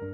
大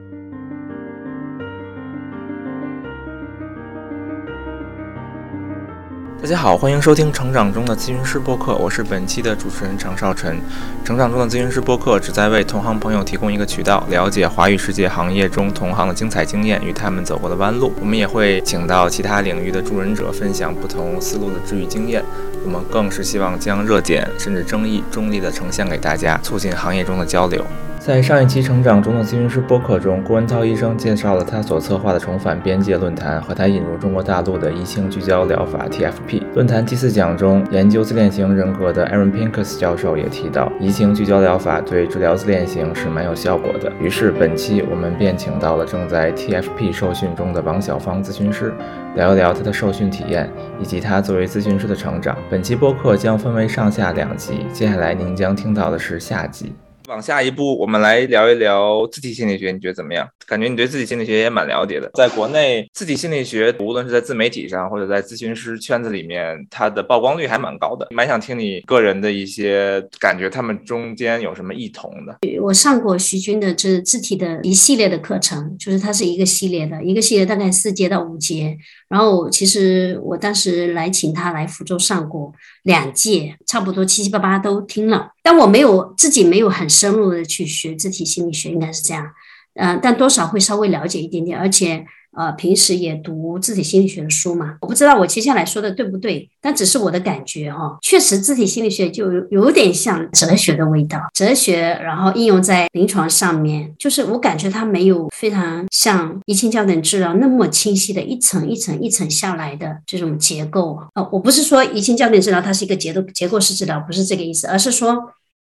家好，欢迎收听《成长中的咨询师播客》，我是本期的主持人常少晨。成长中的咨询师播客旨在为同行朋友提供一个渠道，了解华语世界行业中同行的精彩经验与他们走过的弯路。我们也会请到其他领域的助人者，分享不同思路的治愈经验。我们更是希望将热点甚至争议中立的呈现给大家，促进行业中的交流。在上一期《成长中的咨询师》播客中，郭文涛医生介绍了他所策划的重返边界论坛和他引入中国大陆的移情聚焦疗法 TFP 论坛第四讲中，研究自恋型人格的 Aaron Pincus 教授也提到，移情聚焦疗法对治疗自恋型是蛮有效果的。于是本期我们便请到了正在 TFP 受训中的王小芳咨询师，聊一聊他的受训体验以及他作为咨询师的成长。本期播客将分为上下两集，接下来您将听到的是下集。往下一步，我们来聊一聊自体心理学，你觉得怎么样？感觉你对自体心理学也蛮了解的。在国内，自体心理学无论是在自媒体上，或者在咨询师圈子里面，它的曝光率还蛮高的。蛮想听你个人的一些感觉，他们中间有什么异同的？我上过徐军的这字体的一系列的课程，就是它是一个系列的，一个系列大概四节到五节。然后其实我当时来请他来福州上过两届，差不多七七八八都听了，但我没有自己没有很深入的去学字体心理学，应该是这样，嗯，但多少会稍微了解一点点，而且。呃，平时也读字体心理学的书嘛，我不知道我接下来说的对不对，但只是我的感觉哈。确实，字体心理学就有点像哲学的味道，哲学，然后应用在临床上面，就是我感觉它没有非常像移情焦点治疗那么清晰的一层一层一层下来的这种结构。呃，我不是说移情焦点治疗它是一个结构结构式治疗，不是这个意思，而是说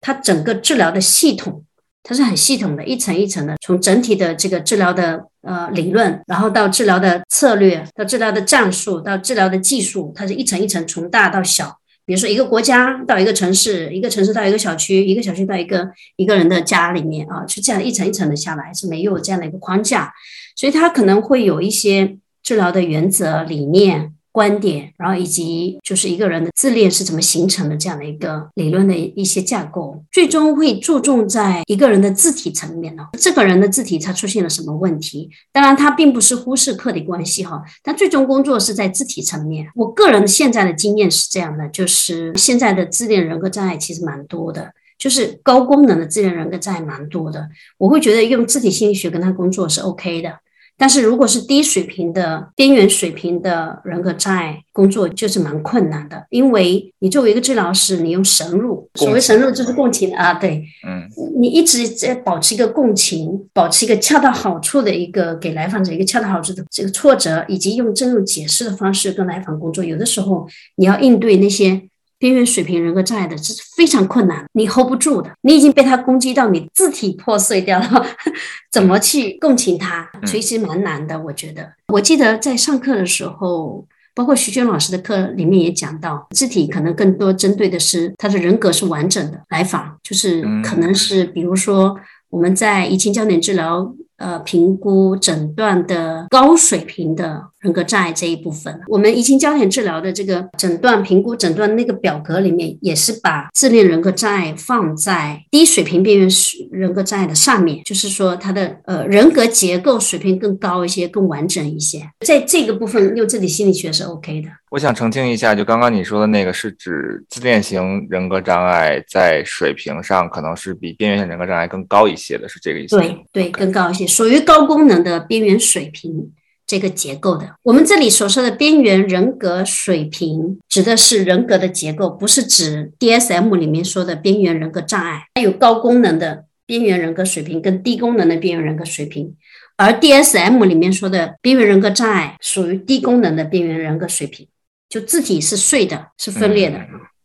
它整个治疗的系统。它是很系统的，一层一层的，从整体的这个治疗的呃理论，然后到治疗的策略，到治疗的战术，到治疗的技术，它是一层一层从大到小。比如说一个国家到一个城市，一个城市到一个小区，一个小区到一个一个人的家里面啊，是这样一层一层的下来，是没有这样的一个框架，所以它可能会有一些治疗的原则理念。观点，然后以及就是一个人的自恋是怎么形成的这样的一个理论的一些架构，最终会注重在一个人的字体层面呢。这个人的字体他出现了什么问题？当然，他并不是忽视客体关系哈，但最终工作是在字体层面。我个人现在的经验是这样的，就是现在的自恋人格障碍其实蛮多的，就是高功能的自恋人格障碍蛮多的。我会觉得用字体心理学跟他工作是 OK 的。但是如果是低水平的边缘水平的人格障碍工作，就是蛮困难的，因为你作为一个治疗师，你用神入，所谓神入就是共情啊，对，嗯，你一直在保持一个共情，保持一个恰到好处的一个给来访者一个恰到好处的这个挫折，以及用这种解释的方式跟来访工作，有的时候你要应对那些。边缘水平人格障碍的这是非常困难，你 hold 不住的，你已经被他攻击到，你字体破碎掉了，怎么去共情他？其实蛮难的，我觉得。我记得在上课的时候，包括徐娟老师的课里面也讲到，字体可能更多针对的是他的人格是完整的来访，就是可能是比如说我们在移情焦点治疗。呃，评估诊断的高水平的人格障碍这一部分，我们移情焦点治疗的这个诊断评估诊断那个表格里面，也是把自恋人格障碍放在低水平边缘人格障碍的上面，就是说他的呃人格结构水平更高一些，更完整一些，在这个部分用自己心理学是 OK 的。我想澄清一下，就刚刚你说的那个是指自恋型人格障碍在水平上可能是比边缘型人格障碍更高一些的，是这个意思？对对，更高一些，属于高功能的边缘水平这个结构的。我们这里所说的边缘人格水平，指的是人格的结构，不是指 DSM 里面说的边缘人格障碍。它有高功能的边缘人格水平跟低功能的边缘人格水平，而 DSM 里面说的边缘人格障碍属于低功能的边缘人格水平。就字体是碎的，是分裂的。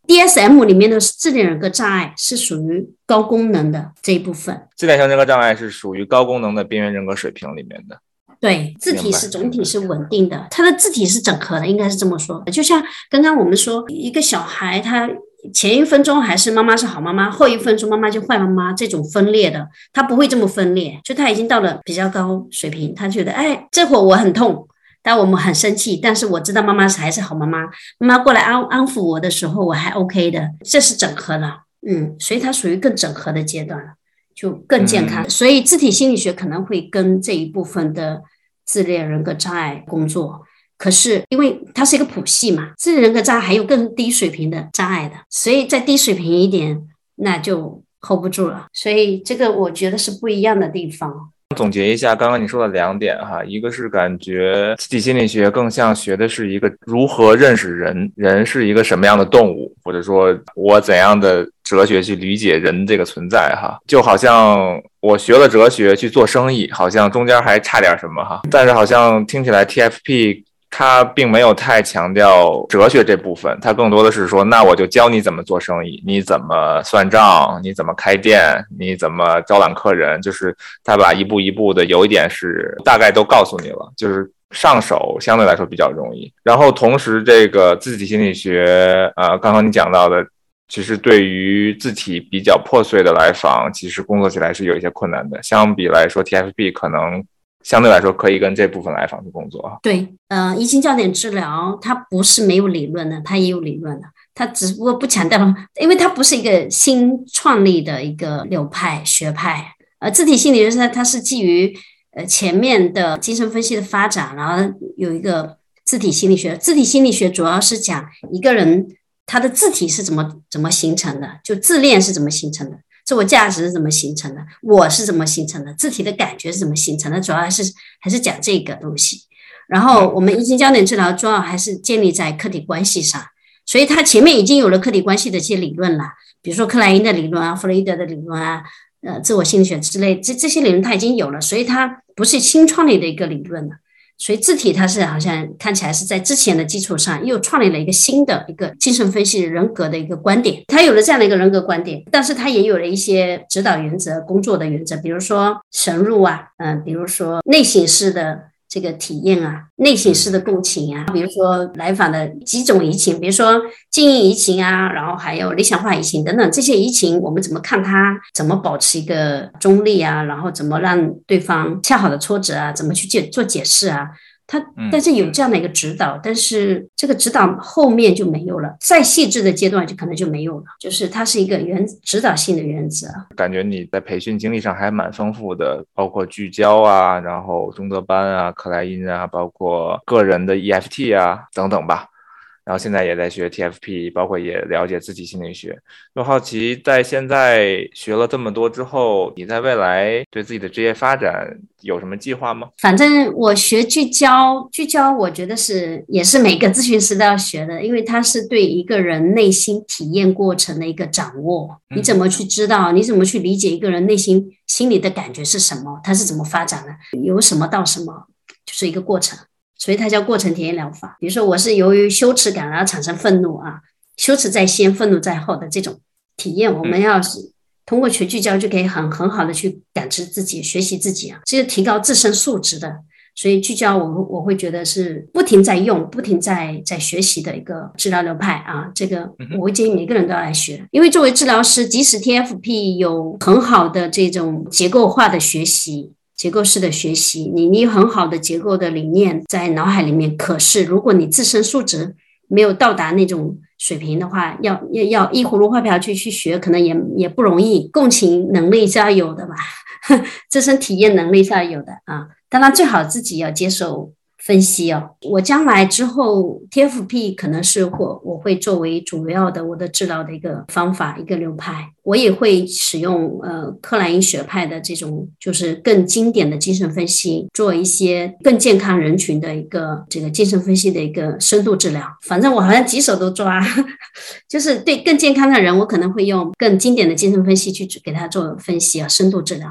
DSM 里面的自恋人格障碍是属于高功能的这一部分。自恋型人格障碍是属于高功能的边缘人格水平里面的。对，字体是总体是稳定的，它的字体是整合的，应该是这么说。就像刚刚我们说，一个小孩他前一分钟还是妈妈是好妈妈，后一分钟妈妈就坏妈妈，这种分裂的，他不会这么分裂。就他已经到了比较高水平，他觉得哎，这会儿我很痛。但我们很生气，但是我知道妈妈是还是好妈妈。妈妈过来安安抚我的时候，我还 OK 的，这是整合了，嗯，所以它属于更整合的阶段了。就更健康。所以字体心理学可能会跟这一部分的自恋人格障碍工作。可是因为它是一个谱系嘛，自恋人格障碍还有更低水平的障碍的，所以再低水平一点，那就 hold 不住了。所以这个我觉得是不一样的地方。总结一下刚刚你说的两点哈，一个是感觉自己心理学更像学的是一个如何认识人，人是一个什么样的动物，或者说我怎样的哲学去理解人这个存在哈，就好像我学了哲学去做生意，好像中间还差点什么哈，但是好像听起来 TFP。他并没有太强调哲学这部分，他更多的是说，那我就教你怎么做生意，你怎么算账，你怎么开店，你怎么招揽客人，就是他把一步一步的，有一点是大概都告诉你了，就是上手相对来说比较容易。然后同时，这个自体心理学，呃，刚刚你讲到的，其实对于字体比较破碎的来访，其实工作起来是有一些困难的。相比来说，TFP 可能。相对来说，可以跟这部分来访去工作哈。对，呃，移情焦点治疗它不是没有理论的，它也有理论的，它只不过不强调，因为它不是一个新创立的一个流派学派。呃，自体心理学它它是基于呃前面的精神分析的发展，然后有一个自体心理学。自体心理学主要是讲一个人他的字体是怎么怎么形成的，就自恋是怎么形成的。自我价值是怎么形成的？我是怎么形成的？字体的感觉是怎么形成的？主要还是还是讲这个东西。然后我们移情焦点治疗主要还是建立在客体关系上，所以它前面已经有了客体关系的一些理论了，比如说克莱因的理论啊、弗洛伊德的理论啊、呃自我心理学之类，这这些理论它已经有了，所以它不是新创立的一个理论了。所以字体它是好像看起来是在之前的基础上又创立了一个新的一个精神分析人格的一个观点，它有了这样的一个人格观点，但是它也有了一些指导原则、工作的原则，比如说深入啊，嗯，比如说内省式的。这个体验啊，内省式的共情啊，比如说来访的几种移情，比如说经营移情啊，然后还有理想化移情等等，这些移情我们怎么看它？怎么保持一个中立啊？然后怎么让对方恰好的挫折啊？怎么去解做解释啊？他但是有这样的一个指导，但是这个指导后面就没有了，再细致的阶段就可能就没有了。就是它是一个原指导性的原则。感觉你在培训经历上还蛮丰富的，包括聚焦啊，然后中德班啊，克莱因啊，包括个人的 EFT 啊等等吧。然后现在也在学 TFP，包括也了解自己心理学。就好奇，在现在学了这么多之后，你在未来对自己的职业发展有什么计划吗？反正我学聚焦，聚焦我觉得是也是每个咨询师都要学的，因为它是对一个人内心体验过程的一个掌握。你怎么去知道？你怎么去理解一个人内心心里的感觉是什么？他是怎么发展的？由什么到什么，就是一个过程。所以它叫过程体验疗法。比如说，我是由于羞耻感而产生愤怒啊，羞耻在先，愤怒在后的这种体验，我们要是通过全聚焦，就可以很很好的去感知自己、学习自己啊，这是提高自身素质的。所以聚焦，我我会觉得是不停在用、不停在在学习的一个治疗流派啊。这个我会建议每个人都要来学，因为作为治疗师，即使 TFP 有很好的这种结构化的学习。结构式的学习，你你有很好的结构的理念在脑海里面，可是如果你自身素质没有到达那种水平的话，要要要依葫芦画瓢去去学，可能也也不容易。共情能力是要有的吧，自身体验能力是要有的啊。当然，最好自己要接受。分析哦，我将来之后 TFP 可能是我我会作为主要的我的治疗的一个方法一个流派，我也会使用呃克莱因学派的这种就是更经典的精神分析，做一些更健康人群的一个这个精神分析的一个深度治疗。反正我好像几手都抓，就是对更健康的人，我可能会用更经典的精神分析去给他做分析啊，深度治疗。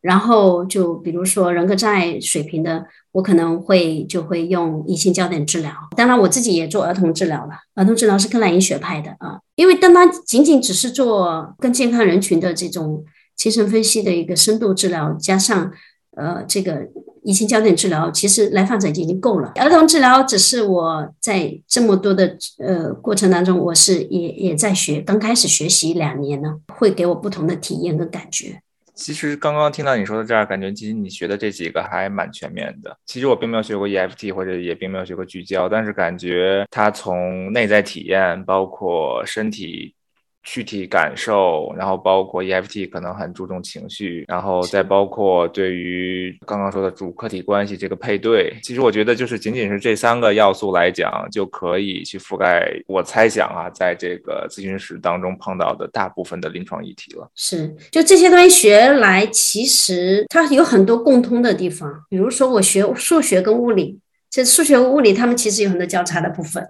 然后就比如说人格障碍水平的，我可能会就会用移情焦点治疗。当然，我自己也做儿童治疗了。儿童治疗是克莱因学派的啊，因为当他仅仅只是做更健康人群的这种精神分析的一个深度治疗，加上呃这个移情焦点治疗，其实来访者已经够了。儿童治疗只是我在这么多的呃过程当中，我是也也在学，刚开始学习两年呢，会给我不同的体验跟感觉。其实刚刚听到你说的这儿，感觉其实你学的这几个还蛮全面的。其实我并没有学过 EFT，或者也并没有学过聚焦，但是感觉它从内在体验，包括身体躯体感受，然后包括 EFT 可能很注重情绪，然后再包括对于刚刚说的主客体关系这个配对，其实我觉得就是仅仅是这三个要素来讲，就可以去覆盖我猜想啊，在这个咨询室当中碰到的大部分的临床议题了。是，就这些东西学来，其实它有很多共通的地方，比如说我学数学跟物理，这数学物理他们其实有很多交叉的部分。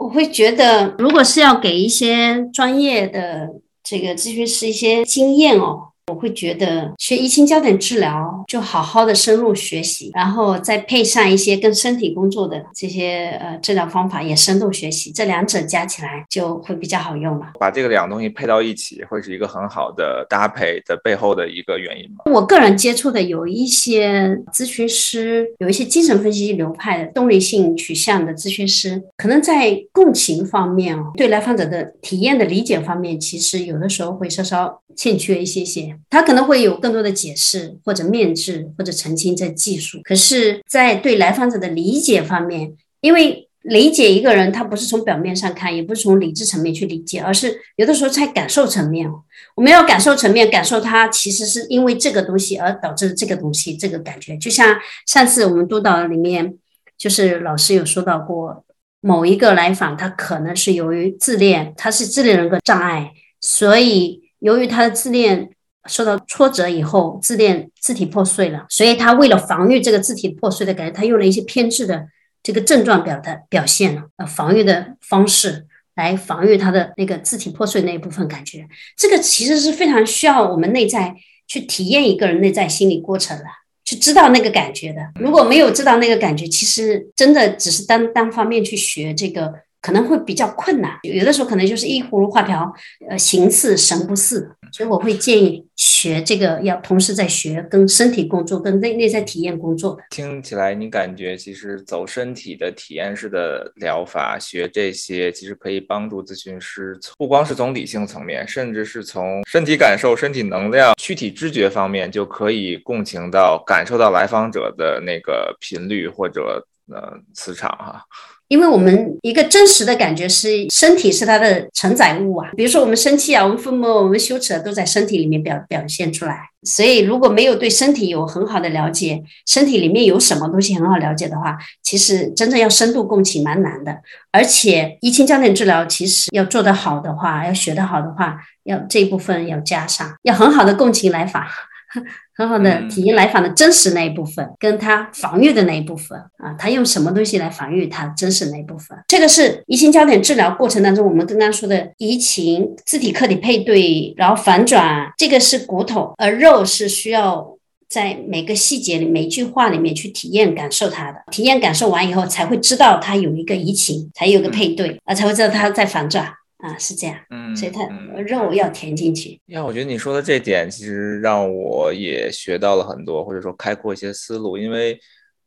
我会觉得，如果是要给一些专业的这个咨询师一些经验哦。我会觉得学移情焦点治疗就好好的深入学习，然后再配上一些跟身体工作的这些呃治疗方法，也深度学习，这两者加起来就会比较好用了。把这个两个东西配到一起，会是一个很好的搭配的背后的一个原因吗？我个人接触的有一些咨询师，有一些精神分析流派的动力性取向的咨询师，可能在共情方面哦，对来访者的体验的理解方面，其实有的时候会稍稍欠缺一些些。他可能会有更多的解释，或者面质，或者澄清这技术。可是，在对来访者的理解方面，因为理解一个人，他不是从表面上看，也不是从理智层面去理解，而是有的时候在感受层面。我们要感受层面，感受他其实是因为这个东西而导致这个东西这个感觉。就像上次我们督导里面，就是老师有说到过，某一个来访，他可能是由于自恋，他是自恋人格障碍，所以由于他的自恋。受到挫折以后，自恋自体破碎了，所以他为了防御这个自体破碎的感觉，他用了一些偏执的这个症状表的表现呃，防御的方式来防御他的那个自体破碎那一部分感觉。这个其实是非常需要我们内在去体验一个人内在心理过程的，去知道那个感觉的。如果没有知道那个感觉，其实真的只是单单方面去学这个。可能会比较困难，有的时候可能就是一葫芦画瓢，呃，形似神不似，所以我会建议学这个要同时在学跟身体工作、跟内内在体验工作。听起来你感觉其实走身体的体验式的疗法，学这些其实可以帮助咨询师，不光是从理性层面，甚至是从身体感受、身体能量、躯体知觉方面，就可以共情到、感受到来访者的那个频率或者呃磁场哈。因为我们一个真实的感觉是身体是它的承载物啊，比如说我们生气啊，我们愤怒，我们羞耻都在身体里面表表现出来。所以如果没有对身体有很好的了解，身体里面有什么东西很好了解的话，其实真正要深度共情蛮难的。而且移情焦点治疗其实要做得好的话，要学得好的话，要这一部分要加上，要很好的共情来法。很好的体验来访的真实那一部分，跟他防御的那一部分啊，他用什么东西来防御他真实那一部分？这个是移情焦点治疗过程当中，我们刚刚说的移情自体客体配对，然后反转，这个是骨头，而肉是需要在每个细节里、每一句话里面去体验感受它的。体验感受完以后，才会知道它有一个移情，才有个配对，啊，才会知道它在反转。啊，是这样，嗯，所以它肉要填进去。呀，我觉得你说的这点其实让我也学到了很多，或者说开阔一些思路。因为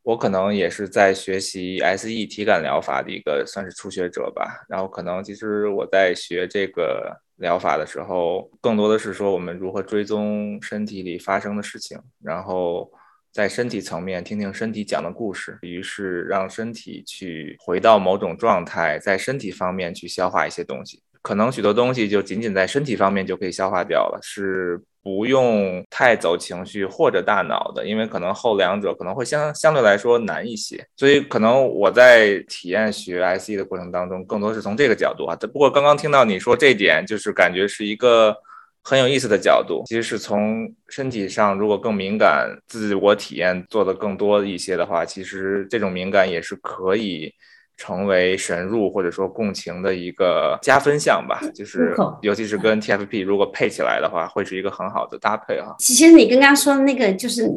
我可能也是在学习 SE 体感疗法的一个算是初学者吧。然后可能其实我在学这个疗法的时候，更多的是说我们如何追踪身体里发生的事情，然后在身体层面听听身体讲的故事，于是让身体去回到某种状态，在身体方面去消化一些东西。可能许多东西就仅仅在身体方面就可以消化掉了，是不用太走情绪或者大脑的，因为可能后两者可能会相相对来说难一些。所以可能我在体验学 SE 的过程当中，更多是从这个角度啊。不过刚刚听到你说这点，就是感觉是一个很有意思的角度。其实是从身体上，如果更敏感，自我体验做的更多一些的话，其实这种敏感也是可以。成为神入或者说共情的一个加分项吧，就是尤其是跟 TFP 如果配起来的话，会是一个很好的搭配哈。其实你刚刚说的那个，就是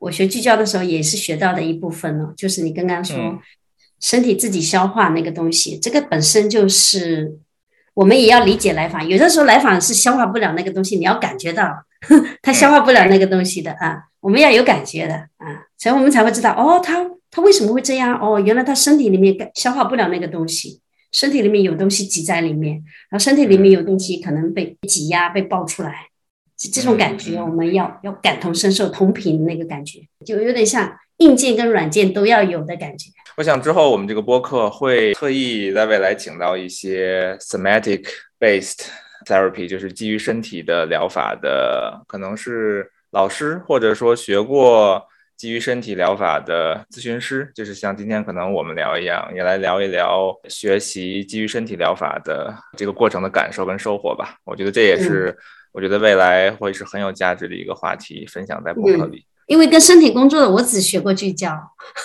我学聚焦的时候也是学到的一部分呢，就是你刚刚说身体自己消化那个东西，这个本身就是我们也要理解来访，有的时候来访是消化不了那个东西，你要感觉到 他消化不了那个东西的啊，我们要有感觉的啊，所以我们才会知道哦，他。他为什么会这样？哦，原来他身体里面消化不了那个东西，身体里面有东西挤在里面，然后身体里面有东西可能被挤压、被爆出来，这种感觉我们要要感同身受、同频那个感觉，就有点像硬件跟软件都要有的感觉。我想之后我们这个播客会特意在未来请到一些 somatic based therapy，就是基于身体的疗法的，可能是老师或者说学过基于身体疗法的咨询师，就是像今天可能我们聊一样，也来聊一聊学习基于身体疗法的这个过程的感受跟收获吧。我觉得这也是我觉得未来会是很有价值的一个话题，分享在博客里。因为跟身体工作的，我只学过聚焦，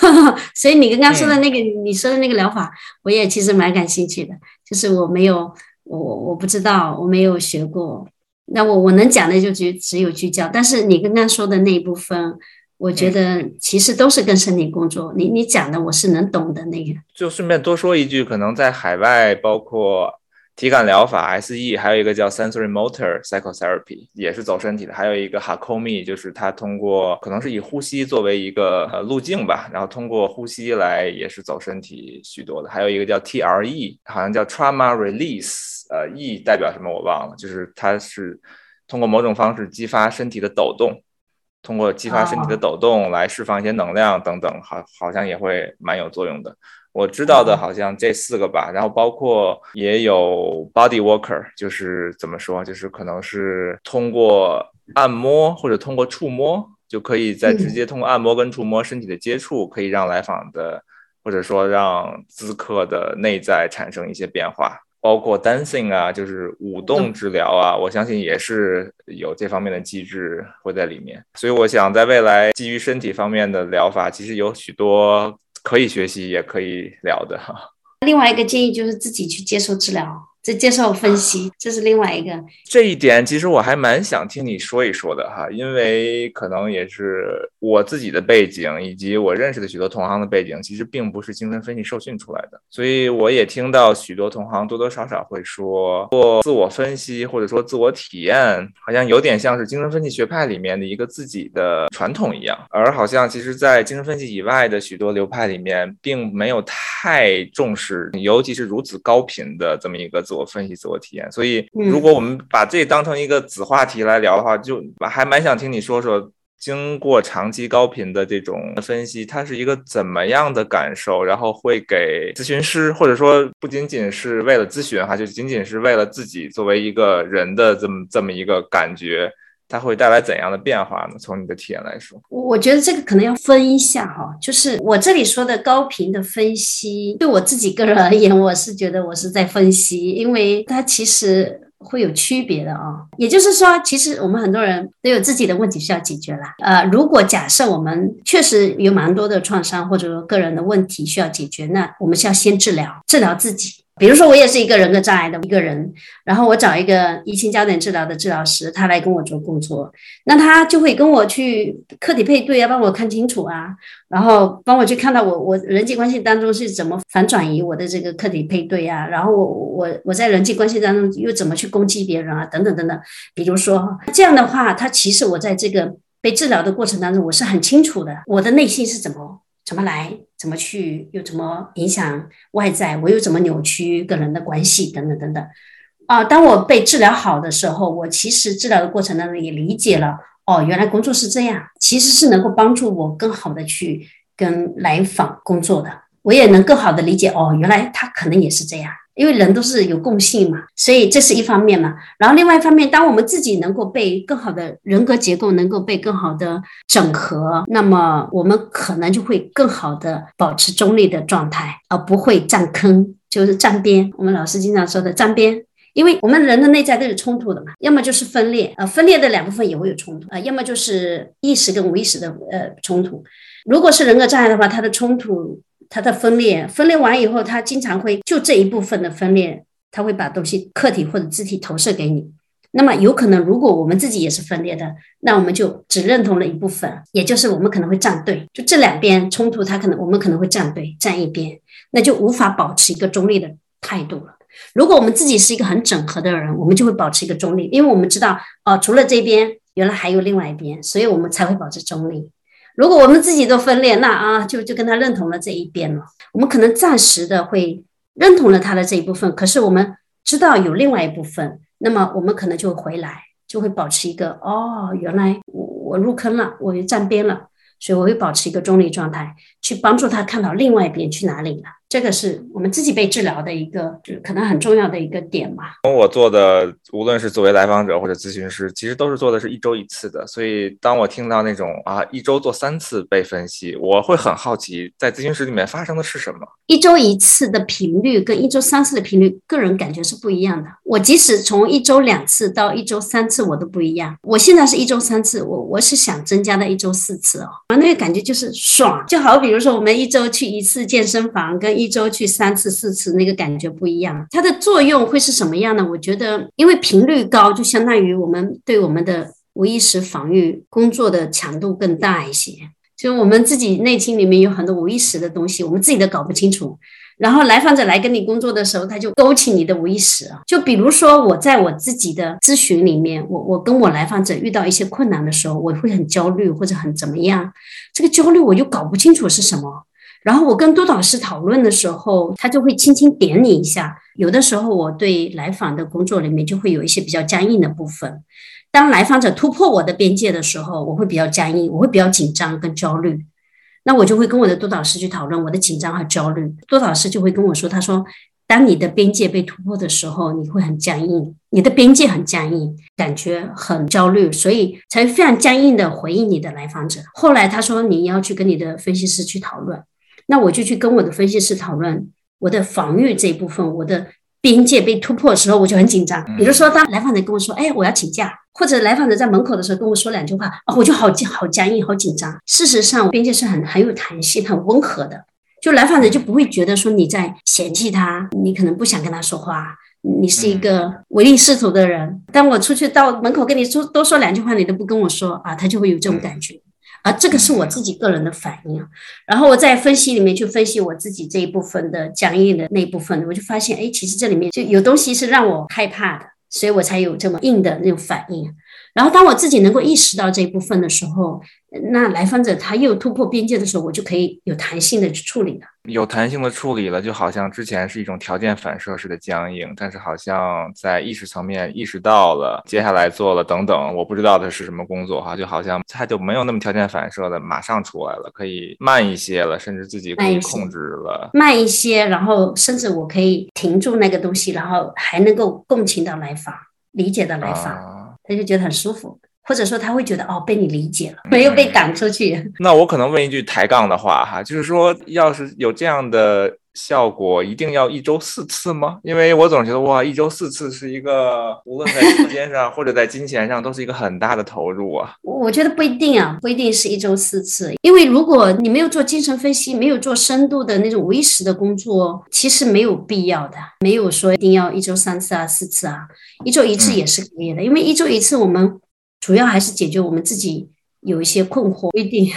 所以你刚刚说的那个，你说的那个疗法，我也其实蛮感兴趣的。就是我没有，我我不知道，我没有学过。那我我能讲的就只只有聚焦。但是你刚刚说的那一部分，我觉得其实都是跟身体工作。你你讲的我是能懂的那个。就顺便多说一句，可能在海外，包括。体感疗法 SE，还有一个叫 Sensory Motor Psychotherapy，也是走身体的。还有一个 Hakomi，就是它通过可能是以呼吸作为一个呃路径吧，然后通过呼吸来也是走身体许多的。还有一个叫 TRE，好像叫 Trauma Release，呃，E 代表什么我忘了，就是它是通过某种方式激发身体的抖动，通过激发身体的抖动来释放一些能量等等，好好像也会蛮有作用的。我知道的好像这四个吧，然后包括也有 body worker，就是怎么说，就是可能是通过按摩或者通过触摸，就可以在直接通过按摩跟触摸身体的接触，可以让来访的或者说让咨客的内在产生一些变化，包括 dancing 啊，就是舞动治疗啊，我相信也是有这方面的机制会在里面，所以我想在未来基于身体方面的疗法，其实有许多。可以学习，也可以聊的。另外一个建议就是自己去接受治疗。这接受分析，这是另外一个。这一点其实我还蛮想听你说一说的哈，因为可能也是我自己的背景，以及我认识的许多同行的背景，其实并不是精神分析受训出来的，所以我也听到许多同行多多少少会说，做自我分析或者说自我体验，好像有点像是精神分析学派里面的一个自己的传统一样，而好像其实在精神分析以外的许多流派里面，并没有太重视，尤其是如此高频的这么一个自。我分析自我体验，所以如果我们把这当成一个子话题来聊的话，就还蛮想听你说说，经过长期高频的这种分析，它是一个怎么样的感受？然后会给咨询师，或者说不仅仅是为了咨询哈，就仅仅是为了自己作为一个人的这么这么一个感觉。它会带来怎样的变化呢？从你的体验来说，我觉得这个可能要分一下哈，就是我这里说的高频的分析，对我自己个人而言，我是觉得我是在分析，因为它其实会有区别的啊。也就是说，其实我们很多人都有自己的问题需要解决啦。呃，如果假设我们确实有蛮多的创伤，或者说个人的问题需要解决，那我们是要先治疗，治疗自己。比如说，我也是一个人格障碍的一个人，然后我找一个移情焦点治疗的治疗师，他来跟我做工作，那他就会跟我去客体配对啊，帮我看清楚啊，然后帮我去看到我我人际关系当中是怎么反转移我的这个客体配对啊，然后我我我在人际关系当中又怎么去攻击别人啊，等等等等。比如说这样的话，他其实我在这个被治疗的过程当中，我是很清楚的，我的内心是怎么。怎么来？怎么去？又怎么影响外在？我又怎么扭曲跟人的关系？等等等等。啊，当我被治疗好的时候，我其实治疗的过程当中也理解了。哦，原来工作是这样，其实是能够帮助我更好的去跟来访工作的。我也能更好的理解。哦，原来他可能也是这样。因为人都是有共性嘛，所以这是一方面嘛。然后另外一方面，当我们自己能够被更好的人格结构能够被更好的整合，那么我们可能就会更好的保持中立的状态，而不会站坑，就是站边。我们老师经常说的站边，因为我们人的内在都是冲突的嘛，要么就是分裂，呃，分裂的两部分也会有冲突啊，要么就是意识跟无意识的呃冲突。如果是人格障碍的话，它的冲突。它的分裂，分裂完以后，它经常会就这一部分的分裂，它会把东西客体或者肢体投射给你。那么有可能，如果我们自己也是分裂的，那我们就只认同了一部分，也就是我们可能会站队，就这两边冲突，它可能我们可能会站队站一边，那就无法保持一个中立的态度了。如果我们自己是一个很整合的人，我们就会保持一个中立，因为我们知道哦，除了这边，原来还有另外一边，所以我们才会保持中立。如果我们自己都分裂，那啊，就就跟他认同了这一边了。我们可能暂时的会认同了他的这一部分，可是我们知道有另外一部分，那么我们可能就会回来，就会保持一个哦，原来我我入坑了，我又站边了，所以我会保持一个中立状态，去帮助他看到另外一边去哪里了。这个是我们自己被治疗的一个，就是可能很重要的一个点嘛。我做的无论是作为来访者或者咨询师，其实都是做的是一周一次的。所以当我听到那种啊一周做三次被分析，我会很好奇，在咨询室里面发生的是什么。一周一次的频率跟一周三次的频率，个人感觉是不一样的。我即使从一周两次到一周三次，我都不一样。我现在是一周三次，我我是想增加到一周四次哦，那个感觉就是爽，就好比如说我们一周去一次健身房，跟一周去三次四次，那个感觉不一样。它的作用会是什么样呢？我觉得，因为频率高，就相当于我们对我们的无意识防御工作的强度更大一些。就我们自己内心里面有很多无意识的东西，我们自己都搞不清楚。然后来访者来跟你工作的时候，他就勾起你的无意识。就比如说我在我自己的咨询里面，我我跟我来访者遇到一些困难的时候，我会很焦虑或者很怎么样，这个焦虑我就搞不清楚是什么。然后我跟督导师讨论的时候，他就会轻轻点你一下。有的时候我对来访的工作里面就会有一些比较僵硬的部分。当来访者突破我的边界的时候，我会比较僵硬，我会比较紧张跟焦虑。那我就会跟我的督导师去讨论我的紧张和焦虑。督导师就会跟我说：“他说，当你的边界被突破的时候，你会很僵硬，你的边界很僵硬，感觉很焦虑，所以才非常僵硬的回应你的来访者。”后来他说：“你要去跟你的分析师去讨论。”那我就去跟我的分析师讨论我的防御这一部分，我的。边界被突破的时候，我就很紧张。比如说，当来访者跟我说：“哎，我要请假。”或者来访者在门口的时候跟我说两句话，啊，我就好好僵硬、好紧张。事实上，边界是很很有弹性、很温和的。就来访者就不会觉得说你在嫌弃他，你可能不想跟他说话，你是一个唯利是图的人。当我出去到门口跟你说多说两句话，你都不跟我说啊，他就会有这种感觉。啊，这个是我自己个人的反应，然后我在分析里面去分析我自己这一部分的僵硬的那部分，我就发现，哎，其实这里面就有东西是让我害怕的，所以我才有这么硬的那种反应。然后当我自己能够意识到这一部分的时候，那来访者他又突破边界的时候，我就可以有弹性的去处理了。有弹性的处理了，就好像之前是一种条件反射式的僵硬，但是好像在意识层面意识到了，接下来做了等等，我不知道的是什么工作哈，就好像他就没有那么条件反射的马上出来了，可以慢一些了，甚至自己可以控制了，慢一些，然后甚至我可以停住那个东西，然后还能够共情到来访，理解到来访，他就觉得很舒服。或者说他会觉得哦被你理解了，没有被赶出去。那我可能问一句抬杠的话哈，就是说要是有这样的效果，一定要一周四次吗？因为我总觉得哇，一周四次是一个无论在时间上或者在金钱上都是一个很大的投入啊。我觉得不一定啊，不一定是一周四次，因为如果你没有做精神分析，没有做深度的那种无意识的工作，其实没有必要的，没有说一定要一周三次啊、四次啊，一周一次也是可以的，因为一周一次我们。主要还是解决我们自己。有一些困惑，不一定，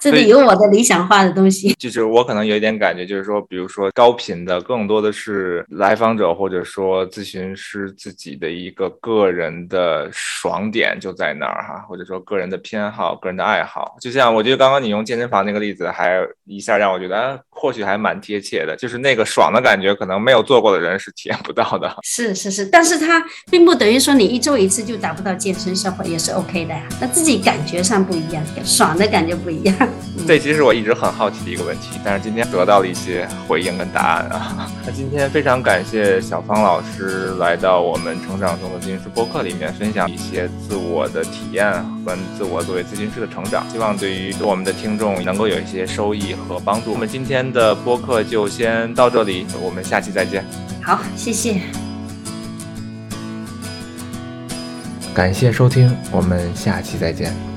这里有我的理想化的东西。就是我可能有一点感觉，就是说，比如说高频的，更多的是来访者或者说咨询师自己的一个个人的爽点就在那儿哈，或者说个人的偏好、个人的爱好。就像我觉得刚刚你用健身房那个例子，还一下让我觉得或许还蛮贴切的，就是那个爽的感觉，可能没有做过的人是体验不到的。是是是，但是它并不等于说你一周一次就达不到健身效果，也是 OK 的呀。那自己感觉。觉上不一样，爽的感觉不一样。这其实我一直很好奇的一个问题，但是今天得到了一些回应跟答案啊。那今天非常感谢小芳老师来到我们成长中的咨询师播客里面，分享一些自我的体验和自我作为咨询师的成长，希望对于我们的听众能够有一些收益和帮助。我们今天的播客就先到这里，我们下期再见。好，谢谢。感谢收听，我们下期再见。